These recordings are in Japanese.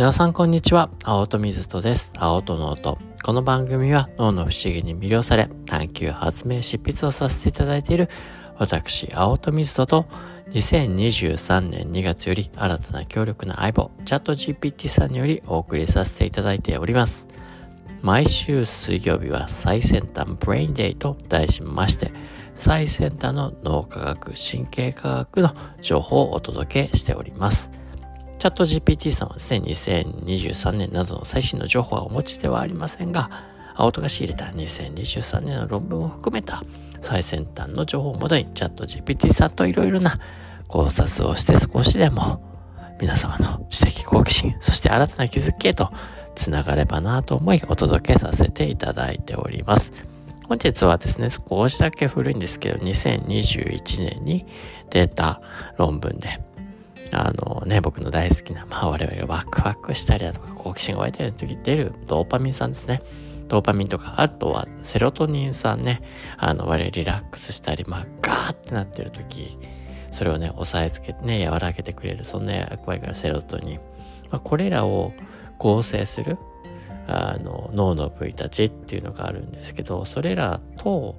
皆さんこんにちは。青戸水戸です。青戸の音。この番組は脳の不思議に魅了され、探求、発明、執筆をさせていただいている私、青戸水戸と2023年2月より新たな強力な相棒、チャット GPT さんによりお送りさせていただいております。毎週水曜日は最先端ブレインデイと題しまして、最先端の脳科学、神経科学の情報をお届けしております。チャット GPT さんはですね、2023年などの最新の情報はお持ちではありませんが、青戸が仕入れた2023年の論文を含めた最先端の情報をもとにチャット GPT さんといろいろな考察をして少しでも皆様の知的好奇心、そして新たな気づきへとつながればなと思いお届けさせていただいております。本日はですね、少しだけ古いんですけど、2021年に出た論文で、あのね、僕の大好きな、まあ我々ワクワクしたりだとか好奇心が湧いたような時出るドーパミン酸ですね。ドーパミンとか、あとはセロトニン酸ね、あの我々リラックスしたり、まあガーってなってる時、それをね、押さえつけてね、和らげてくれる、そんな役割からセロトニン。まあ、これらを合成する、あの、脳の部位たちっていうのがあるんですけど、それらと、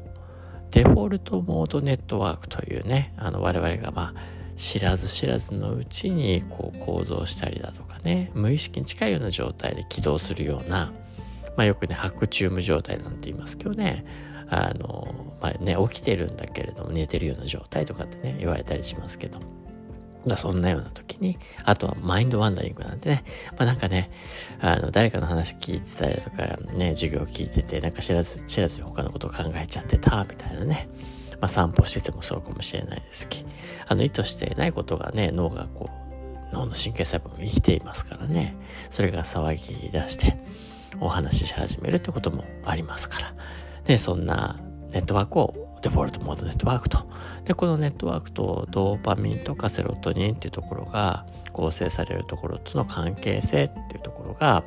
デフォルトモードネットワークというね、あの我々がまあ、知らず知らずのうちにこう行動したりだとかね無意識に近いような状態で起動するような、まあ、よくね白チューム状態なんて言いますけどねあのまあね起きてるんだけれども寝てるような状態とかってね言われたりしますけどだそんなような時に、あとはマインドワンダリングなんでね、まあなんかね、あの、誰かの話聞いてたりとか、ね、授業聞いてて、なんか知らず、知らずに他のことを考えちゃってた、みたいなね。まあ、散歩しててもそうかもしれないですけど、あの意図してないことがね、脳がこう、脳の神経細胞も生きていますからね、それが騒ぎ出してお話しし始めるってこともありますから。で、そんなネットワークをデフォルトモードネットワークと。で、このネットワークとドーパミンとかセロトニンっていうところが構成されるところとの関係性っていうところが、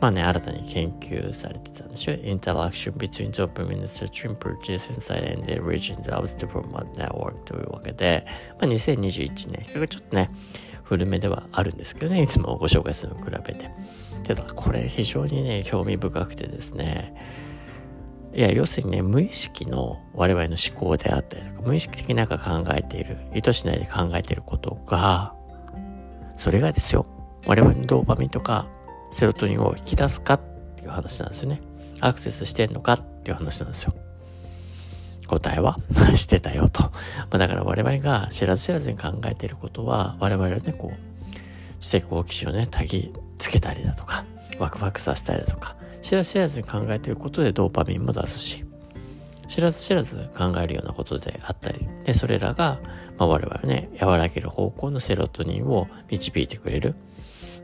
まあね、新たに研究されてたんでしょ Interaction between dopamine search and purchase inside and the regions of the dopamine network というわけで、まあ、2021年、比較ちょっとね、古めではあるんですけどね、いつもご紹介するのに比べて。けど、これ非常にね、興味深くてですね、いや、要するにね、無意識の我々の思考であったりとか、無意識的になんか考えている、意図しないで考えていることが、それがですよ、我々のドーパミンとかセロトニンを引き出すかっていう話なんですよね。アクセスしてんのかっていう話なんですよ。答えは？してたよと。まあ、だから我々が知らず知らずに考えていることは、我々はね、こう、知的好奇心をね、たぎつけたりだとか、ワクワクさせたりだとか、知らず知らずに考えていることでドーパミンも出すし、知らず知らず考えるようなことであったり、で、それらが、まあ、我々はね、和らげる方向のセロトニンを導いてくれる。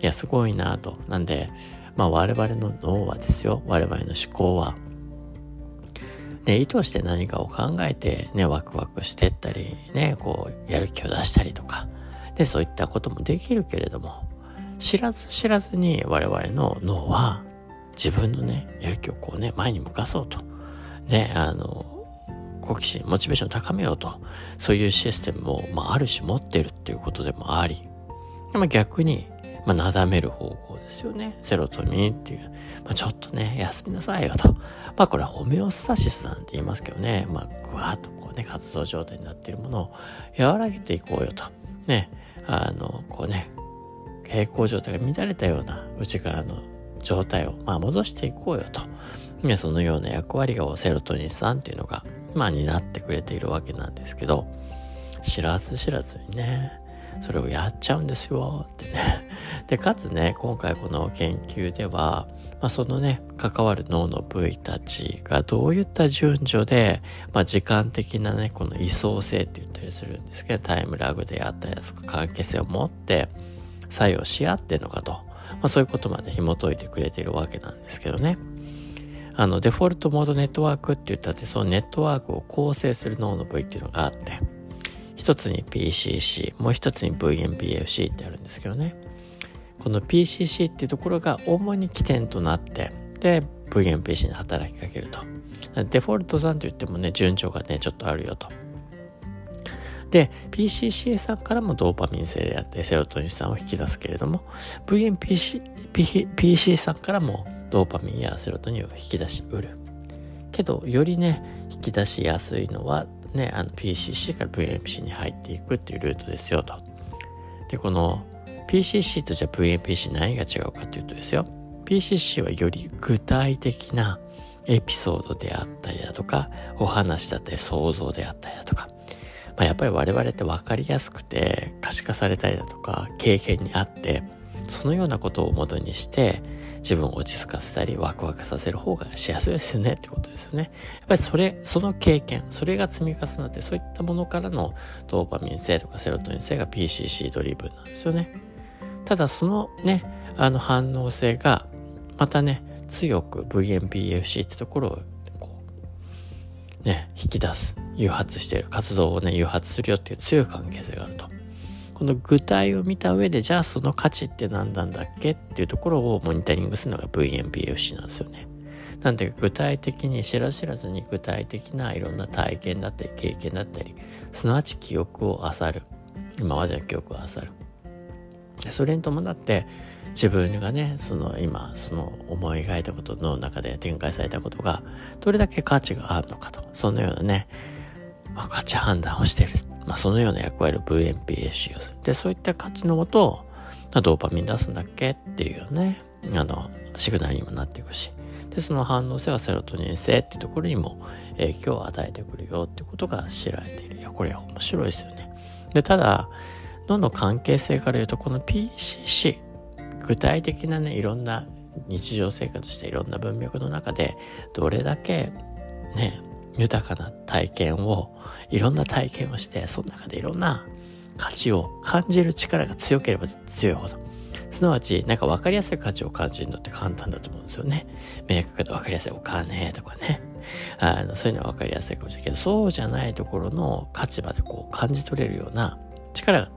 いや、すごいなと。なんで、まあ我々の脳はですよ、我々の思考は、ね、意図して何かを考えて、ね、ワクワクしてったり、ね、こう、やる気を出したりとか、で、そういったこともできるけれども、知らず知らずに我々の脳は、自分のね、やる気をこうね、前に向かそうと。ね、あの、好奇心、モチベーションを高めようと、そういうシステムを、まあ、ある種持ってるっていうことでもあり、まあ、逆に、まあ、なだめる方向ですよね。セロトニンっていう。まあ、ちょっとね、休みなさいよと。まあ、これはホメオスタシスなんて言いますけどね。まあ、ぐわっとこうね、活動状態になっているものを和らげていこうよと。ね、あの、こうね、平行状態が乱れたような内側の状態を、まあ、戻していこうよと。ね、そのような役割をセロトニン酸っていうのが、まあ、担ってくれているわけなんですけど、知らず知らずにね、それをやっちゃうんですよってね。で、かつね、今回この研究では、まあ、そのね、関わる脳の部位たちがどういった順序で、まあ、時間的なね、この位相性って言ったりするんですけど、タイムラグであったりとか関係性を持って作用し合ってんのかと、まあ、そういうことまで紐解いてくれてるわけなんですけどね。あの、デフォルトモードネットワークって言ったって、そのネットワークを構成する脳の部位っていうのがあって、一つに PCC、もう一つに VNPFC ってあるんですけどね。この PCC っていうところが主に起点となって、で、VNPC に働きかけると。デフォルトさんと言ってもね、順序がね、ちょっとあるよと。で、PCC さんからもドーパミン性であってセロトニン酸を引き出すけれども、VNPC PC さんからもドーパミンやセロトニンを引き出しうる。けど、よりね、引き出しやすいのは、ね、あの PCC から VNPC に入っていくっていうルートですよと。で、この PCC とじゃあ VNPC 何が違うかっていうとですよ。PCC はより具体的なエピソードであったりだとか、お話だったり想像であったりだとか、まあ、やっぱり我々って分かりやすくて可視化されたりだとか経験にあってそのようなことを元にして自分を落ち着かせたりワクワクさせる方がしやすいですよねってことですよね。やっぱりそれ、その経験、それが積み重なってそういったものからのドーパミン性とかセロトニン性が PCC ドリブンなんですよね。ただそのね、あの反応性がまたね、強く VMPFC ってところをこうね、引き出す、誘発している、活動をね、誘発するよっていう強い関係性があると。この具体を見た上で、じゃあその価値って何なんだっけっていうところをモニタリングするのが VMPFC なんですよね。なんで具体的に知ら知らずに具体的ないろんな体験だったり経験だったり、すなわち記憶を漁る。今までの記憶を漁る。それに伴って自分がねその今その思い描いたことの中で展開されたことがどれだけ価値があるのかとそのようなね、ま、価値判断をしている、まあ、そのような役割を VMPS をする。でそういった価値のもとドーパミン出すんだっけっていうねあのシグナルにもなっていくし。でその反応性はセロトニン性っていうところにも影響を与えてくるよってことが知られている。いやこれ面白いですよね。でただどの関係性から言うとこの PCC 具体的なねいろんな日常生活していろんな文脈の中でどれだけね豊かな体験をいろんな体験をしてその中でいろんな価値を感じる力が強ければ強いほどすなわちなんか分かりやすい価値を感じるのって簡単だと思うんですよね明確で分かりやすいお金とかねあのそういうのは分かりやすいかもしれないけどそうじゃないところの価値までこう感じ取れるような力が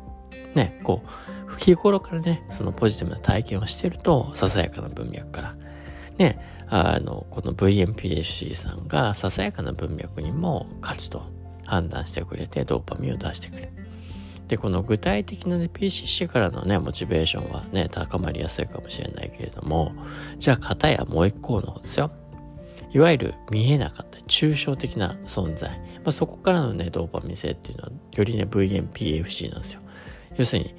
ねこう日頃からね、そのポジティブな体験をしてると、ささやかな文脈から、ね、あの、この VMPSC さんがささやかな文脈にも価値と判断してくれて、ドーパミンを出してくれる。で、この具体的なね、PCC からのね、モチベーションはね、高まりやすいかもしれないけれども、じゃあ、片やもう一個の方ですよ。いわゆる見えなかった抽象的な存在。まあ、そこからのね、ドーパミン性っていうのは、よりね、VMPFC なんですよ。要するに、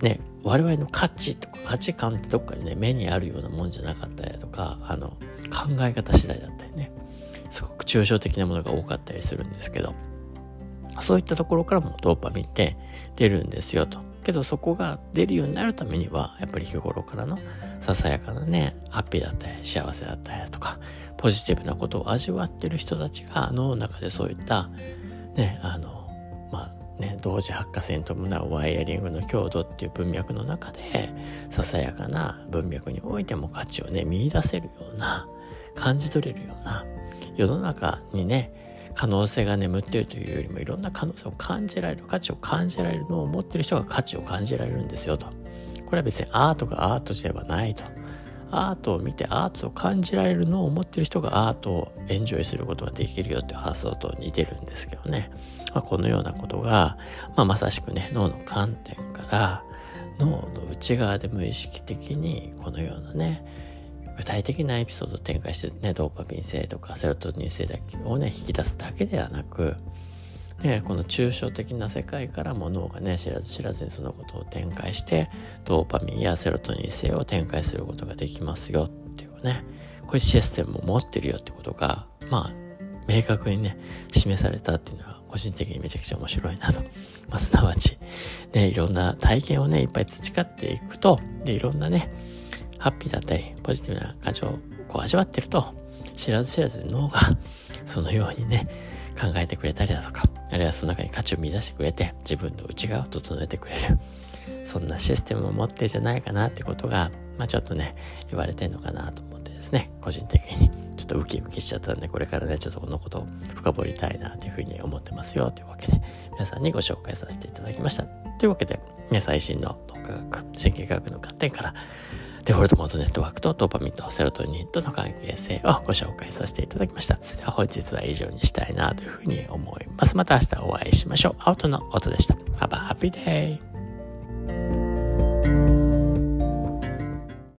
ね、我々の価値とか価値観ってどっかにね、目にあるようなもんじゃなかったりだとか、あの、考え方次第だったりね、すごく抽象的なものが多かったりするんですけど、そういったところからもドーパミンって出るんですよと。けどそこが出るようになるためには、やっぱり日頃からのささやかなね、ハッピーだったり、幸せだったりだとか、ポジティブなことを味わってる人たちが脳の中でそういった、ね、あのまあ、ね、同時発火性に伴うワイヤリングの強度っていう文脈の中でささやかな文脈においても価値をね見出せるような感じ取れるような世の中にね可能性が眠っているというよりもいろんな可能性を感じられる価値を感じられるのを持ってる人が価値を感じられるんですよとこれは別にアートがアートではないとアートを見てアートと感じられるのを持ってる人がアートをエンジョイすることができるよっていう発想と似てるんですけどね。まあ、このようなことが、まあ、まさしくね、脳の観点から脳の内側で無意識的にこのようなね、具体的なエピソードを展開してね、ドーパミン性とかセロトニン性だけをね、引き出すだけではなく、ね、この抽象的な世界からも脳がね知らず知らずにそのことを展開してドーパミンやセロトニン性を展開することができますよっていうねこういうシステムを持ってるよってことがまあ明確にね示されたっていうのは個人的にめちゃくちゃ面白いなと、まあ、すなわちねいろんな体験をねいっぱい培っていくとでいろんなねハッピーだったりポジティブな感情をこう味わってると知らず知らず脳がそのようにね考えてくれたりだとかあるいはその中に価値を見出してくれて自分の内側を整えてくれるそんなシステムを持ってんじゃないかなってことが、まあ、ちょっとね言われてんのかなと思ってですね個人的に。ちょっとウキウキしちゃったんでこれからねちょっとこのことを深掘りたいなというふうに思ってますよというわけで皆さんにご紹介させていただきましたというわけで、ね、最新の脳科学神経科学の観点からデフォルトモードネットワークとドーパミンとセロトニンとの関係性をご紹介させていただきました。それでは本日は以上にしたいなというふうに思います。また明日お会いしましょう。アウトの音でした。Have a happy day!